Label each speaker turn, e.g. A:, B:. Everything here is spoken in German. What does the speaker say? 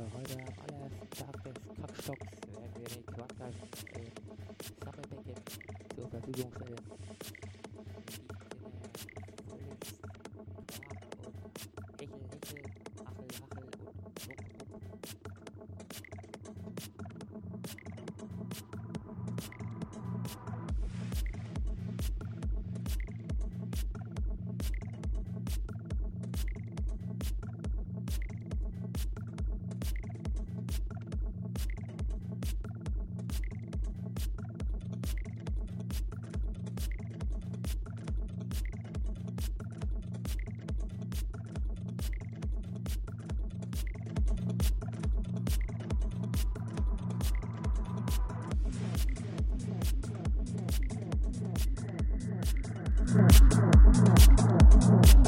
A: heute am allerersten Tag des Kackstocks werden wir den Quackers äh, Sammelbecken zur Verfügung stellen.
B: Thank you.